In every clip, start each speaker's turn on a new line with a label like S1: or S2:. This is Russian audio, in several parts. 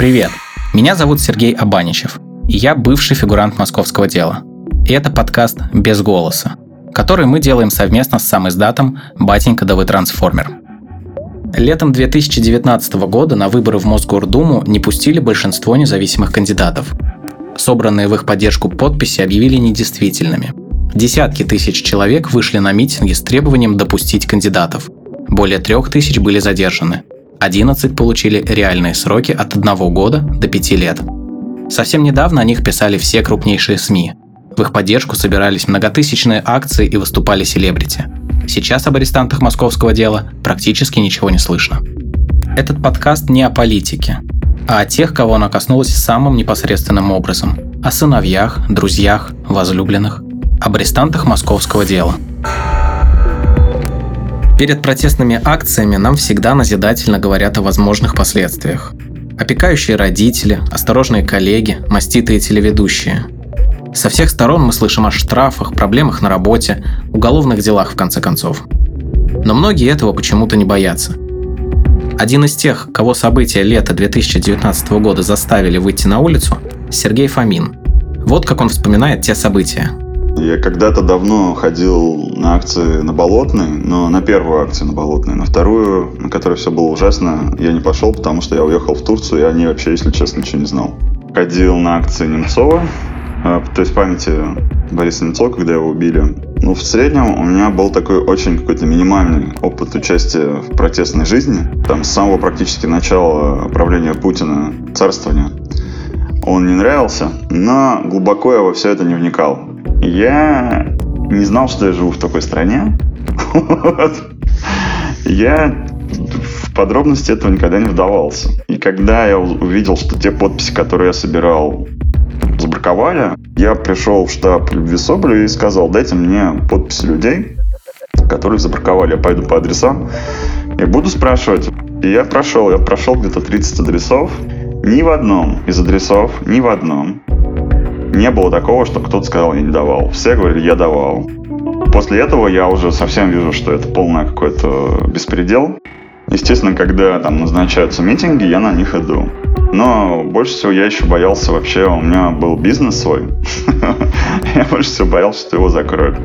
S1: Привет! Меня зовут Сергей Абаничев, и я бывший фигурант московского дела. И это подкаст «Без голоса», который мы делаем совместно с сам издатом «Батенька да вы трансформер». Летом 2019 года на выборы в Мосгордуму не пустили большинство независимых кандидатов. Собранные в их поддержку подписи объявили недействительными. Десятки тысяч человек вышли на митинги с требованием допустить кандидатов. Более трех тысяч были задержаны. 11 получили реальные сроки от 1 года до 5 лет. Совсем недавно о них писали все крупнейшие СМИ. В их поддержку собирались многотысячные акции и выступали селебрити. Сейчас об арестантах московского дела практически ничего не слышно. Этот подкаст не о политике, а о тех, кого она коснулась самым непосредственным образом. О сыновьях, друзьях, возлюбленных. Об арестантах московского дела. Перед протестными акциями нам всегда назидательно говорят о возможных последствиях. Опекающие родители, осторожные коллеги, маститые телеведущие. Со всех сторон мы слышим о штрафах, проблемах на работе, уголовных делах в конце концов. Но многие этого почему-то не боятся. Один из тех, кого события лета 2019 года заставили выйти на улицу, Сергей Фомин. Вот как он вспоминает те события –
S2: я когда-то давно ходил на акции на Болотной, но на первую акцию на Болотной. На вторую, на которой все было ужасно, я не пошел, потому что я уехал в Турцию, и о ней вообще, если честно, ничего не знал. Ходил на акции Немцова, э, то есть памяти Бориса Немцова, когда его убили. Ну, в среднем у меня был такой очень какой-то минимальный опыт участия в протестной жизни. Там с самого практически начала правления Путина, царствования, он не нравился, но глубоко я во все это не вникал. Я не знал, что я живу в такой стране. Я в подробности этого никогда не вдавался. И когда я увидел, что те подписи, которые я собирал, забраковали, я пришел в штаб Любви Соболю и сказал, дайте мне подписи людей, которые забраковали. Я пойду по адресам и буду спрашивать. И я прошел, я прошел где-то 30 адресов. Ни в одном из адресов, ни в одном не было такого, что кто-то сказал, я не давал. Все говорили, я давал. После этого я уже совсем вижу, что это полный какой-то беспредел. Естественно, когда там назначаются митинги, я на них иду. Но больше всего я еще боялся вообще, у меня был бизнес свой. Я больше всего боялся, что его закроют.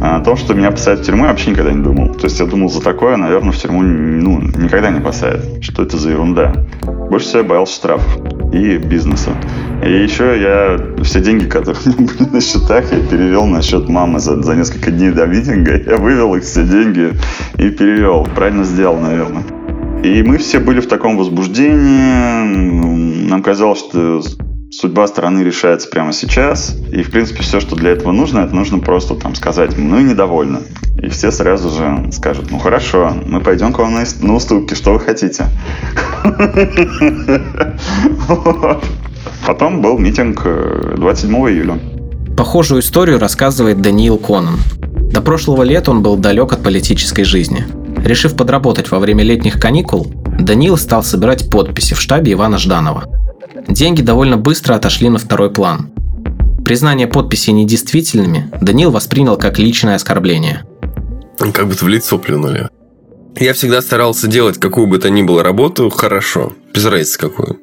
S2: А о том, что меня посадят в тюрьму, я вообще никогда не думал. То есть я думал, за такое, наверное, в тюрьму ну, никогда не посадят. Что это за ерунда? Больше всего я боялся штрафов и бизнеса. И еще я все деньги, которые у меня были на счетах, я перевел на счет мамы за, за несколько дней до митинга. Я вывел их все деньги и перевел. Правильно сделал, наверное. И мы все были в таком возбуждении. Нам казалось, что судьба страны решается прямо сейчас. И, в принципе, все, что для этого нужно, это нужно просто там сказать, ну и недовольны. И все сразу же скажут, ну хорошо, мы пойдем к вам на, на уступки, что вы хотите. Потом был митинг 27 э, июля.
S1: Похожую историю рассказывает Даниил Конан. До прошлого лета он был далек от политической жизни. Решив подработать во время летних каникул, Даниил стал собирать подписи в штабе Ивана Жданова. Деньги довольно быстро отошли на второй план. Признание подписей недействительными Даниил воспринял как личное оскорбление.
S3: Как будто в лицо плюнули. Я всегда старался делать какую бы то ни было работу хорошо, без разницы какую.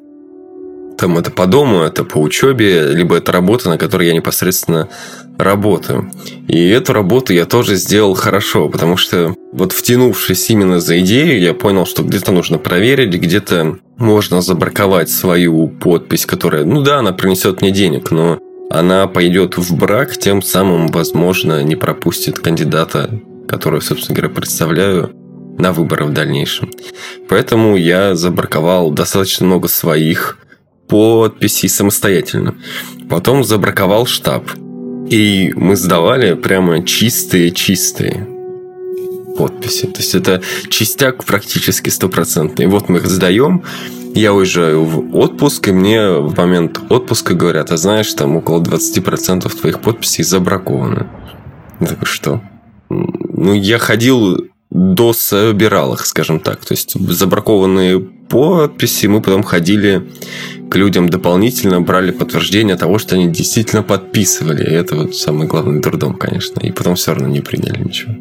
S3: Там это по дому, это по учебе, либо это работа, на которой я непосредственно работаю. И эту работу я тоже сделал хорошо, потому что вот втянувшись именно за идею, я понял, что где-то нужно проверить, где-то можно забраковать свою подпись, которая, ну да, она принесет мне денег, но она пойдет в брак, тем самым, возможно, не пропустит кандидата, которого, собственно говоря, представляю на выборы в дальнейшем. Поэтому я забраковал достаточно много своих подписей самостоятельно. Потом забраковал штаб. И мы сдавали прямо чистые-чистые подписи. То есть это чистяк практически стопроцентный. Вот мы их сдаем, я уезжаю в отпуск, и мне в момент отпуска говорят, а знаешь, там около 20% твоих подписей забракованы. Я что? Ну, я ходил до собирал их, скажем так. То есть забракованные подписи мы потом ходили к людям дополнительно, брали подтверждение того, что они действительно подписывали. И это вот самый главный трудом, конечно. И потом все равно не приняли ничего.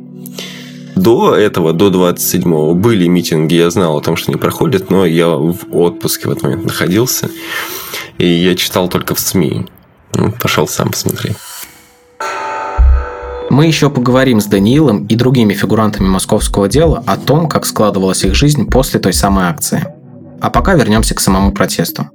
S3: До этого, до 27-го, были митинги, я знал о том, что они проходят, но я в отпуске в этот момент находился, и я читал только в СМИ. Ну, пошел сам посмотри.
S1: Мы еще поговорим с Даниилом и другими фигурантами московского дела о том, как складывалась их жизнь после той самой акции. А пока вернемся к самому протесту.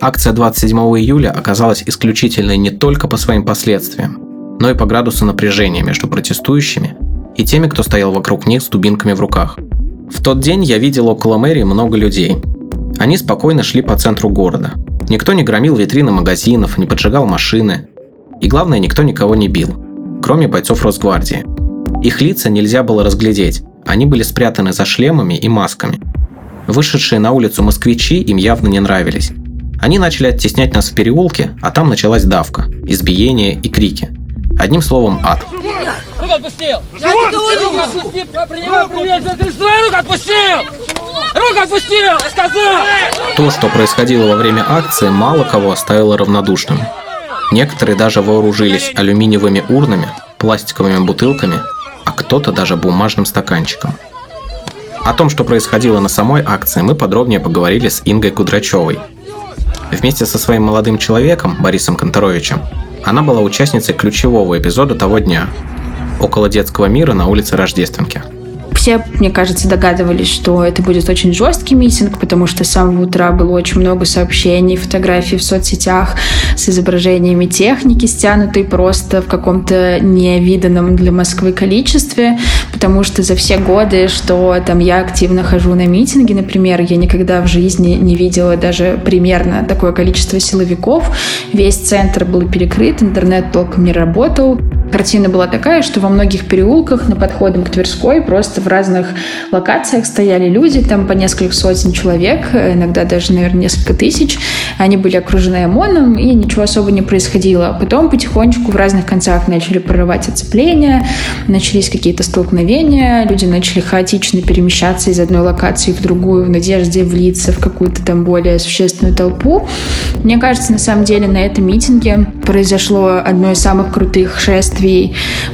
S1: Акция 27 июля оказалась исключительной не только по своим последствиям, но и по градусу напряжения между протестующими и теми, кто стоял вокруг них с дубинками в руках. В тот день я видел около мэрии много людей. Они спокойно шли по центру города. Никто не громил витрины магазинов, не поджигал машины. И главное, никто никого не бил, кроме бойцов Росгвардии. Их лица нельзя было разглядеть, они были спрятаны за шлемами и масками. Вышедшие на улицу москвичи им явно не нравились. Они начали оттеснять нас в переулке, а там началась давка, избиение и крики. Одним словом, ад. Руку отпустил! Я! Руку отпустил! Руку отпустил! Сказал! То, что происходило во время акции, мало кого оставило равнодушным. Некоторые даже вооружились алюминиевыми урнами, пластиковыми бутылками, а кто-то даже бумажным стаканчиком. О том, что происходило на самой акции, мы подробнее поговорили с Ингой Кудрачевой. Вместе со своим молодым человеком, Борисом Конторовичем, она была участницей ключевого эпизода того дня – около детского мира на улице Рождественки –
S4: все, мне кажется, догадывались, что это будет очень жесткий митинг, потому что с самого утра было очень много сообщений, фотографий в соцсетях с изображениями техники, стянутой просто в каком-то невиданном для Москвы количестве, потому что за все годы, что там я активно хожу на митинги, например, я никогда в жизни не видела даже примерно такое количество силовиков. Весь центр был перекрыт, интернет толком не работал. Картина была такая, что во многих переулках на подходе к Тверской просто в разных локациях стояли люди, там по несколько сотен человек, иногда даже, наверное, несколько тысяч. Они были окружены ОМОНом, и ничего особо не происходило. Потом потихонечку в разных концах начали прорывать оцепления, начались какие-то столкновения, люди начали хаотично перемещаться из одной локации в другую в надежде влиться в какую-то там более существенную толпу. Мне кажется, на самом деле на этом митинге произошло одно из самых крутых шествий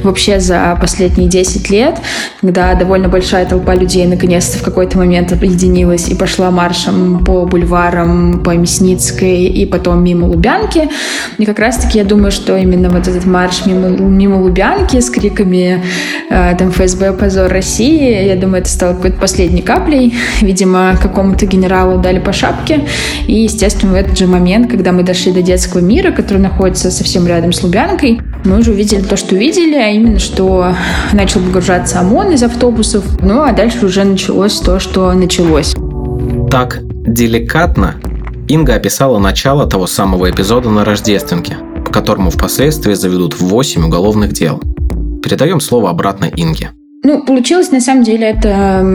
S4: вообще за последние 10 лет, когда довольно большая толпа людей наконец-то в какой-то момент объединилась и пошла маршем по бульварам, по Мясницкой и потом мимо Лубянки. И как раз-таки я думаю, что именно вот этот марш мимо, мимо Лубянки с криками э, там ФСБ «Позор России», я думаю, это стало какой-то последней каплей. Видимо, какому-то генералу дали по шапке. И, естественно, в этот же момент, когда мы дошли до детского мира, который находится совсем рядом с Лубянкой, мы уже увидели то, что увидели, а именно, что начал выгружаться ОМОН из автобуса, конкурсов. Ну, а дальше уже началось то, что началось.
S1: Так деликатно Инга описала начало того самого эпизода на Рождественке, по которому впоследствии заведут 8 уголовных дел. Передаем слово обратно Инге.
S4: Ну, получилось, на самом деле, это...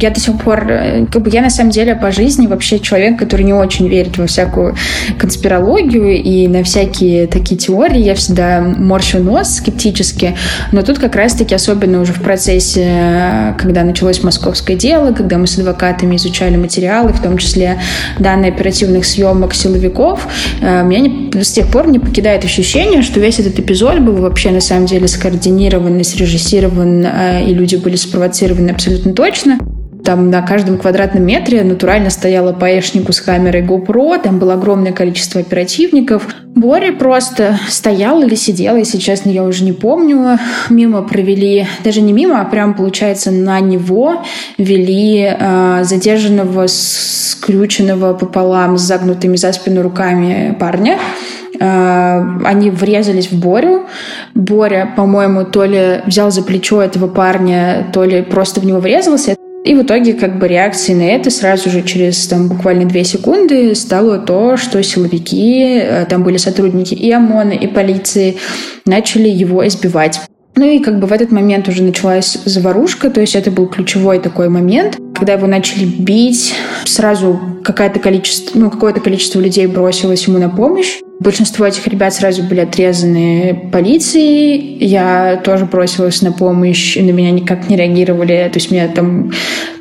S4: Я до сих пор... Э, как бы я, на самом деле, по жизни вообще человек, который не очень верит во всякую конспирологию и на всякие такие теории. Я всегда морщу нос скептически. Но тут как раз-таки, особенно уже в процессе, когда началось московское дело, когда мы с адвокатами изучали материалы, в том числе данные оперативных съемок силовиков, э, меня с тех пор не покидает ощущение, что весь этот эпизод был вообще, на самом деле, скоординирован и срежиссирован и люди были спровоцированы абсолютно точно. Там на каждом квадратном метре натурально стояла по эшнику с камерой GoPro, там было огромное количество оперативников. Боря просто стоял или сидел, если честно, я уже не помню. Мимо провели, даже не мимо, а прям, получается, на него вели э, задержанного, скрюченного пополам с загнутыми за спину руками парня. Э, они врезались в Борю. Боря, по-моему, то ли взял за плечо этого парня, то ли просто в него врезался. И в итоге как бы реакцией на это сразу же через там буквально две секунды стало то, что силовики, э, там были сотрудники и ОМОНа, и полиции, начали его избивать. Ну и как бы в этот момент уже началась заварушка, то есть это был ключевой такой момент, когда его начали бить, сразу какое-то количество, ну, какое-то количество людей бросилось ему на помощь. Большинство этих ребят сразу были отрезаны полицией. Я тоже бросилась на помощь, и на меня никак не реагировали. То есть меня там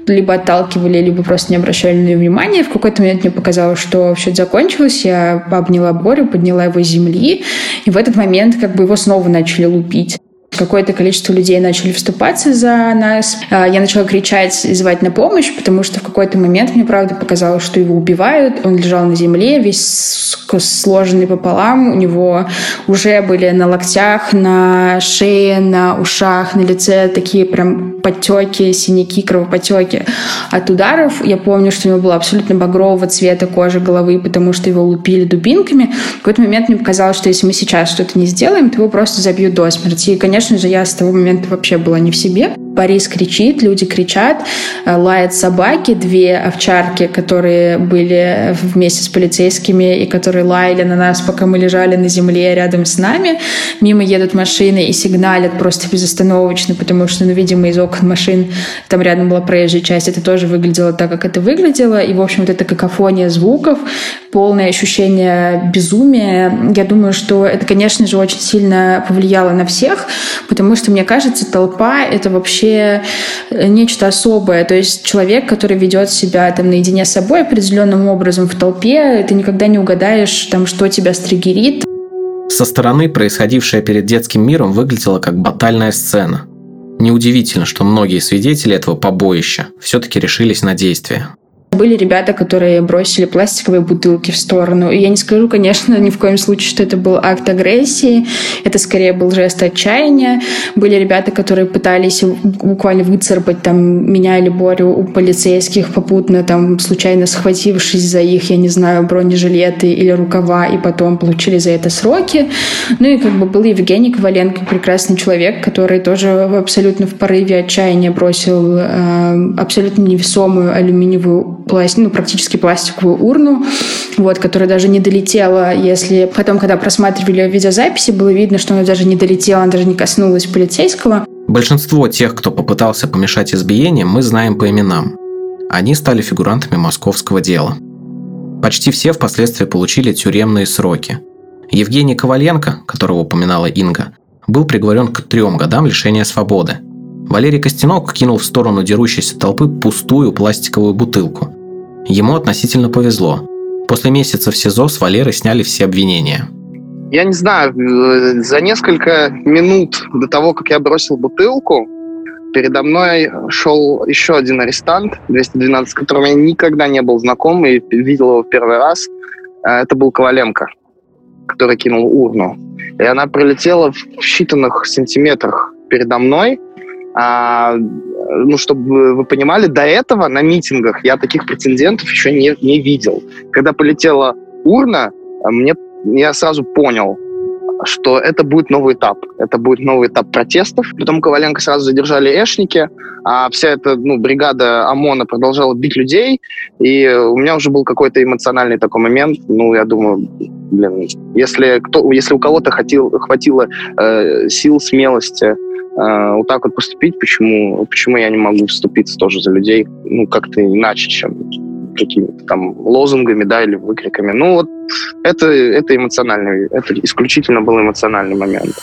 S4: либо отталкивали, либо просто не обращали на нее внимания. В какой-то момент мне показалось, что все закончилось. Я обняла Борю, подняла его с земли. И в этот момент как бы его снова начали лупить какое-то количество людей начали вступаться за нас. А, я начала кричать и звать на помощь, потому что в какой-то момент мне, правда, показалось, что его убивают. Он лежал на земле, весь сложенный пополам. У него уже были на локтях, на шее, на ушах, на лице такие прям подтеки, синяки, кровопотеки от ударов. Я помню, что у него была абсолютно багрового цвета кожа головы, потому что его лупили дубинками. В какой-то момент мне показалось, что если мы сейчас что-то не сделаем, то его просто забьют до смерти. И, конечно же, я с того момента вообще была не в себе. Борис кричит, люди кричат, э, лают собаки, две овчарки, которые были вместе с полицейскими и которые лаяли на нас, пока мы лежали на земле рядом с нами. Мимо едут машины и сигналят просто безостановочно, потому что, ну, видимо, из окон машин там рядом была проезжая часть, это тоже выглядело так, как это выглядело. И, в общем, вот эта какофония звуков, полное ощущение безумия, я думаю, что это, конечно же, очень сильно повлияло на всех, потому что, мне кажется, толпа — это вообще э, нечто особое. То есть человек, который ведет себя там наедине с собой определенным образом в толпе, ты никогда не угадаешь, там, что тебя стригерит.
S1: Со стороны происходившее перед детским миром выглядело как батальная сцена. Неудивительно, что многие свидетели этого побоища все-таки решились на действия.
S4: Были ребята, которые бросили пластиковые бутылки в сторону. И я не скажу, конечно, ни в коем случае, что это был акт агрессии. Это скорее был жест отчаяния. Были ребята, которые пытались буквально выцарпать там меня или Борю у полицейских, попутно там случайно схватившись за их, я не знаю, бронежилеты или рукава, и потом получили за это сроки. Ну и как бы был Евгений Коваленко, прекрасный человек, который тоже абсолютно в порыве отчаяния бросил э, абсолютно невесомую алюминиевую пласт, ну, практически пластиковую урну, вот, которая даже не долетела, если потом, когда просматривали видеозаписи, было видно, что она даже не долетела, она даже не коснулась полицейского.
S1: Большинство тех, кто попытался помешать избиениям, мы знаем по именам. Они стали фигурантами московского дела. Почти все впоследствии получили тюремные сроки. Евгений Коваленко, которого упоминала Инга, был приговорен к трем годам лишения свободы – Валерий Костенок кинул в сторону дерущейся толпы пустую пластиковую бутылку. Ему относительно повезло. После месяца в СИЗО с Валеры сняли все обвинения.
S5: Я не знаю, э, за несколько минут до того, как я бросил бутылку, передо мной шел еще один арестант, 212, с которым я никогда не был знаком и видел его в первый раз. Э, это был Коваленко, который кинул урну. И она прилетела в считанных сантиметрах передо мной, а, ну, чтобы вы понимали, до этого на митингах я таких претендентов еще не, не видел. Когда полетела урна, мне, я сразу понял, что это будет новый этап. Это будет новый этап протестов. Потом Коваленко сразу задержали эшники, а вся эта ну, бригада ОМОНа продолжала бить людей. И у меня уже был какой-то эмоциональный такой момент. Ну, я думаю, блин, если, кто, если у кого-то хватило, хватило э, сил, смелости э, вот так вот поступить, почему, почему я не могу вступиться тоже за людей, ну, как-то иначе, чем какими-то там лозунгами, да, или выкриками. Ну, вот это, это эмоциональный, это исключительно был эмоциональный момент.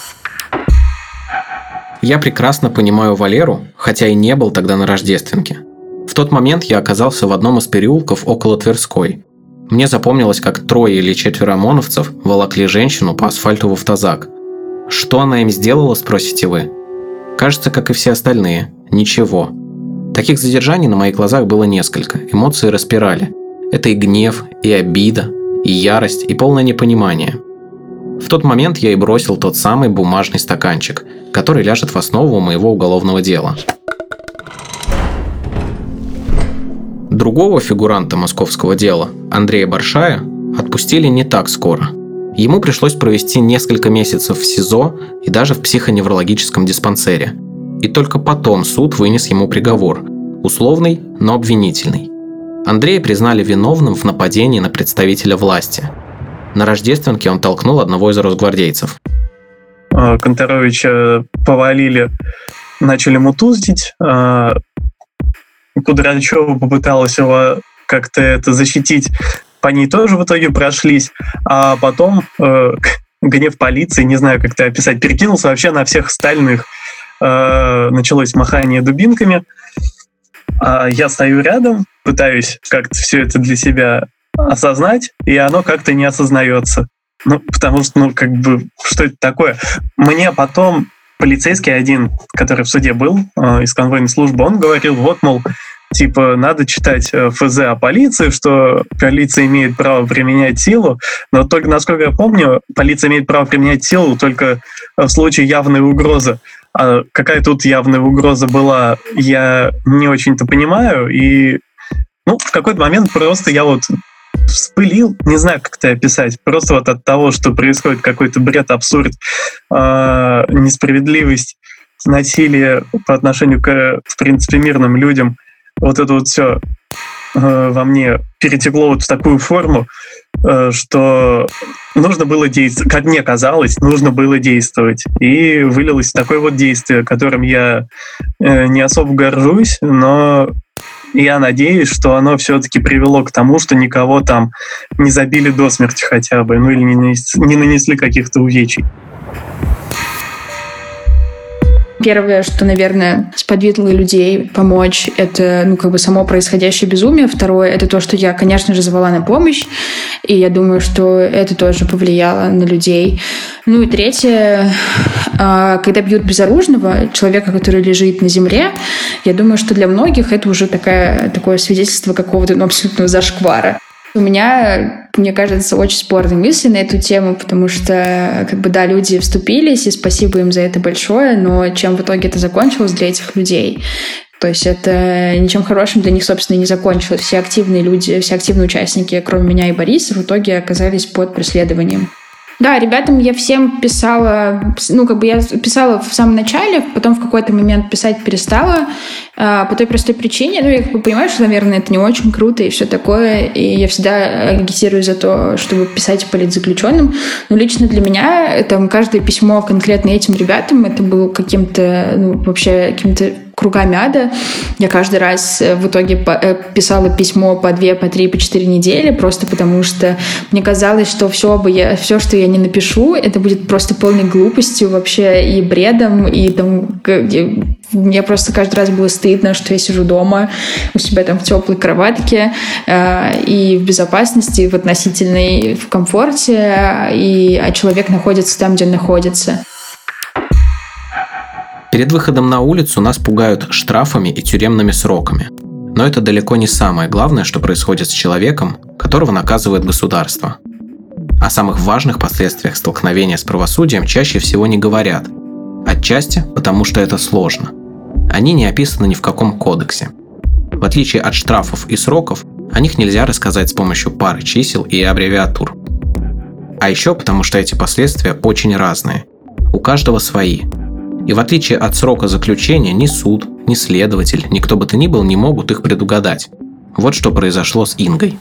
S1: Я прекрасно понимаю Валеру, хотя и не был тогда на Рождественке. В тот момент я оказался в одном из переулков около Тверской. Мне запомнилось, как трое или четверо ОМОНовцев волокли женщину по асфальту в автозак. Что она им сделала, спросите вы? Кажется, как и все остальные. Ничего. Таких задержаний на моих глазах было несколько. Эмоции распирали. Это и гнев, и обида, и ярость, и полное непонимание. В тот момент я и бросил тот самый бумажный стаканчик, который ляжет в основу моего уголовного дела. Другого фигуранта московского дела, Андрея Баршая, отпустили не так скоро – Ему пришлось провести несколько месяцев в СИЗО и даже в психоневрологическом диспансере. И только потом суд вынес ему приговор – условный, но обвинительный. Андрея признали виновным в нападении на представителя власти. На Рождественке он толкнул одного из росгвардейцев.
S6: А, Конторовича повалили, начали мутузить. А, Кудрачева попыталась его как-то это защитить по ней тоже в итоге прошлись, а потом э, гнев полиции, не знаю, как это описать, перекинулся вообще на всех остальных. Э, началось махание дубинками. А я стою рядом, пытаюсь как-то все это для себя осознать, и оно как-то не осознается. Ну, потому что, ну, как бы, что это такое? Мне потом полицейский один, который в суде был э, из конвойной службы, он говорил, вот, мол, типа, надо читать э, ФЗ о полиции, что полиция имеет право применять силу, но только, насколько я помню, полиция имеет право применять силу только в случае явной угрозы. А какая тут явная угроза была, я не очень-то понимаю, и ну, в какой-то момент просто я вот вспылил, не знаю, как это описать, просто вот от того, что происходит какой-то бред, абсурд, э, несправедливость, насилие по отношению к, в принципе, мирным людям, вот это вот все э, во мне перетекло вот в такую форму, э, что нужно было действовать, как мне казалось, нужно было действовать. И вылилось такое вот действие, которым я э, не особо горжусь, но я надеюсь, что оно все-таки привело к тому, что никого там не забили до смерти хотя бы, ну или не нанесли, не нанесли каких-то увечий.
S4: Первое, что, наверное, сподвигло людей помочь, это, ну, как бы само происходящее безумие. Второе, это то, что я, конечно же, звала на помощь. И я думаю, что это тоже повлияло на людей. Ну и третье, а, когда бьют безоружного, человека, который лежит на земле, я думаю, что для многих это уже такая, такое свидетельство какого-то ну, абсолютного зашквара. У меня, мне кажется, очень спорные мысли на эту тему, потому что, как бы, да, люди вступились, и спасибо им за это большое, но чем в итоге это закончилось для этих людей? То есть это ничем хорошим для них, собственно, и не закончилось. Все активные люди, все активные участники, кроме меня и Бориса, в итоге оказались под преследованием. Да, ребятам я всем писала, ну, как бы я писала в самом начале, потом в какой-то момент писать перестала, а, по той простой причине, ну, я как бы понимаю, что, наверное, это не очень круто и все такое, и я всегда агитирую за то, чтобы писать политзаключенным, но лично для меня там каждое письмо конкретно этим ребятам, это было каким-то, ну, вообще каким-то кругами ада. Я каждый раз э, в итоге э, писала письмо по две, по три, по четыре недели, просто потому что мне казалось, что все, бы я, все, что я не напишу, это будет просто полной глупостью вообще и бредом, и там мне просто каждый раз было стыдно, что я сижу дома у себя там в теплой кроватке э, и в безопасности, в относительной, в комфорте, и, а человек находится там, где он находится.
S1: Перед выходом на улицу нас пугают штрафами и тюремными сроками. Но это далеко не самое главное, что происходит с человеком, которого наказывает государство. О самых важных последствиях столкновения с правосудием чаще всего не говорят. Отчасти потому, что это сложно. Они не описаны ни в каком кодексе. В отличие от штрафов и сроков, о них нельзя рассказать с помощью пары чисел и аббревиатур. А еще потому, что эти последствия очень разные. У каждого свои – и в отличие от срока заключения, ни суд, ни следователь, ни кто бы то ни был не могут их предугадать. Вот что произошло с Ингой.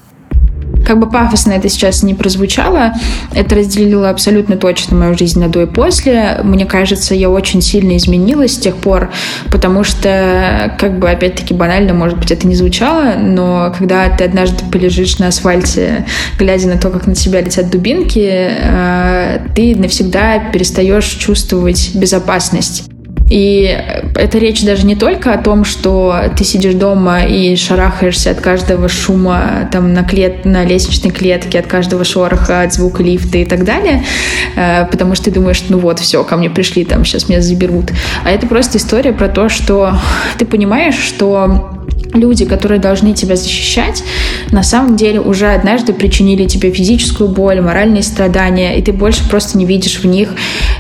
S4: Как бы пафосно это сейчас не прозвучало, это разделило абсолютно точно мою жизнь на до и после. Мне кажется, я очень сильно изменилась с тех пор, потому что, как бы, опять-таки, банально, может быть, это не звучало, но когда ты однажды полежишь на асфальте, глядя на то, как на тебя летят дубинки, э, ты навсегда перестаешь чувствовать безопасность. И это речь даже не только о том, что ты сидишь дома и шарахаешься от каждого шума там на, клет, на лестничной клетке, от каждого шороха, от звука лифта и так далее, э, потому что ты думаешь, ну вот, все, ко мне пришли, там сейчас меня заберут. А это просто история про то, что ты понимаешь, что люди, которые должны тебя защищать, на самом деле уже однажды причинили тебе физическую боль, моральные страдания, и ты больше просто не видишь в них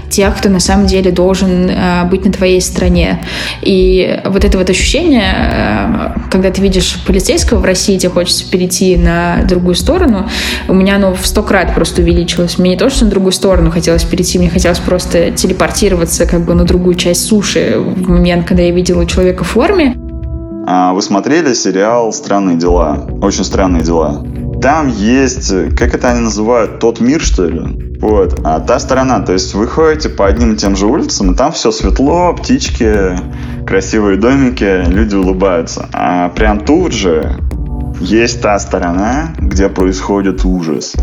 S4: тех, кто на самом деле должен э, быть на твоей стороне. И вот это вот ощущение, э, когда ты видишь полицейского в России, тебе хочется перейти на другую сторону, у меня оно в сто крат просто увеличилось. Мне не то, что на другую сторону хотелось перейти, мне хотелось просто телепортироваться как бы на другую часть суши в момент, когда я видела человека в форме.
S2: А вы смотрели сериал «Странные дела»? Очень странные дела. Там есть, как это они называют, тот мир, что ли? Вот. А та сторона, то есть вы ходите по одним и тем же улицам, и там все светло, птички, красивые домики, люди улыбаются. А прям тут же есть та сторона, где происходит ужас.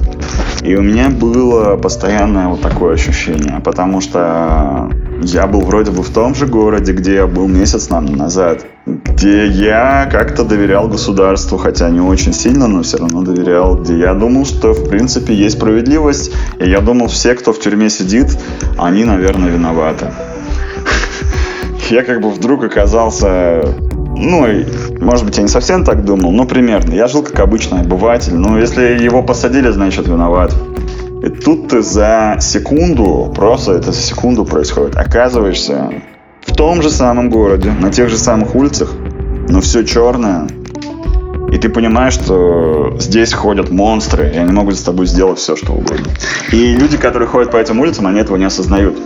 S2: И у меня было постоянное вот такое ощущение, потому что я был вроде бы в том же городе, где я был месяц назад, где я как-то доверял государству, хотя не очень сильно, но все равно доверял, где я думал, что в принципе есть справедливость, и я думал, все, кто в тюрьме сидит, они, наверное, виноваты. я как бы вдруг оказался ну, может быть, я не совсем так думал, но примерно. Я жил как обычный обыватель. Ну, если его посадили, значит, виноват. И тут ты за секунду, просто это за секунду происходит, оказываешься в том же самом городе, на тех же самых улицах, но все черное. И ты понимаешь, что здесь ходят монстры, и они могут с тобой сделать все, что угодно. И люди, которые ходят по этим улицам, они этого не осознают.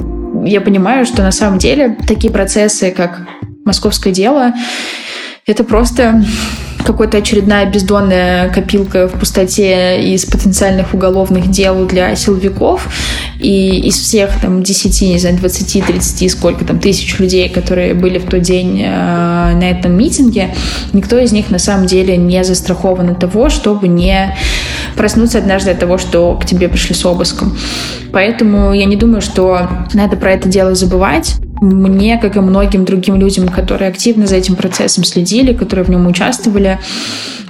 S4: Я понимаю, что на самом деле такие процессы, как московское дело, это просто какая-то очередная бездонная копилка в пустоте из потенциальных уголовных дел для силовиков. И из всех там 10, не знаю, 20, 30, сколько там тысяч людей, которые были в тот день э, на этом митинге, никто из них на самом деле не застрахован от того, чтобы не проснуться однажды от того, что к тебе пришли с обыском. Поэтому я не думаю, что надо про это дело забывать. Мне, как и многим другим людям, которые активно за этим процессом следили, которые в нем участвовали,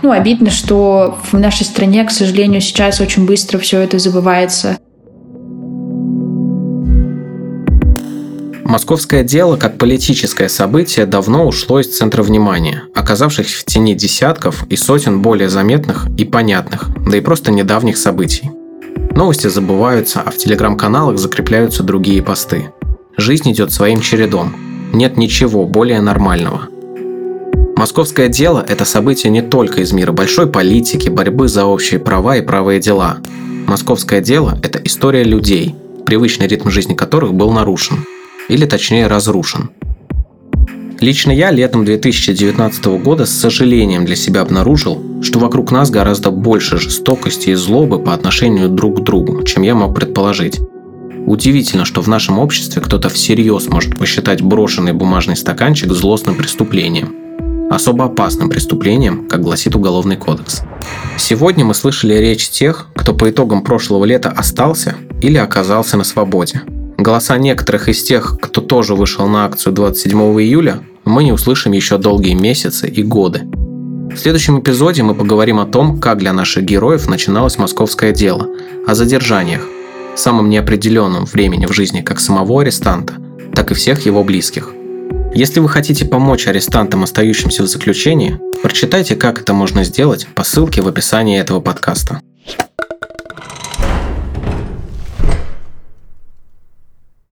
S4: ну, обидно, что в нашей стране, к сожалению, сейчас очень быстро все это забывается.
S1: Московское дело как политическое событие давно ушло из центра внимания, оказавшись в тени десятков и сотен более заметных и понятных, да и просто недавних событий. Новости забываются, а в телеграм-каналах закрепляются другие посты. Жизнь идет своим чередом. Нет ничего более нормального. Московское дело – это событие не только из мира большой политики, борьбы за общие права и правые дела. Московское дело – это история людей, привычный ритм жизни которых был нарушен. Или точнее разрушен. Лично я летом 2019 года с сожалением для себя обнаружил, что вокруг нас гораздо больше жестокости и злобы по отношению друг к другу, чем я мог предположить. Удивительно, что в нашем обществе кто-то всерьез может посчитать брошенный бумажный стаканчик злостным преступлением. Особо опасным преступлением, как гласит Уголовный кодекс. Сегодня мы слышали речь тех, кто по итогам прошлого лета остался или оказался на свободе. Голоса некоторых из тех, кто тоже вышел на акцию 27 июля, мы не услышим еще долгие месяцы и годы. В следующем эпизоде мы поговорим о том, как для наших героев начиналось московское дело, о задержаниях, самом неопределенном времени в жизни как самого арестанта, так и всех его близких. Если вы хотите помочь арестантам, остающимся в заключении, прочитайте, как это можно сделать по ссылке в описании этого подкаста.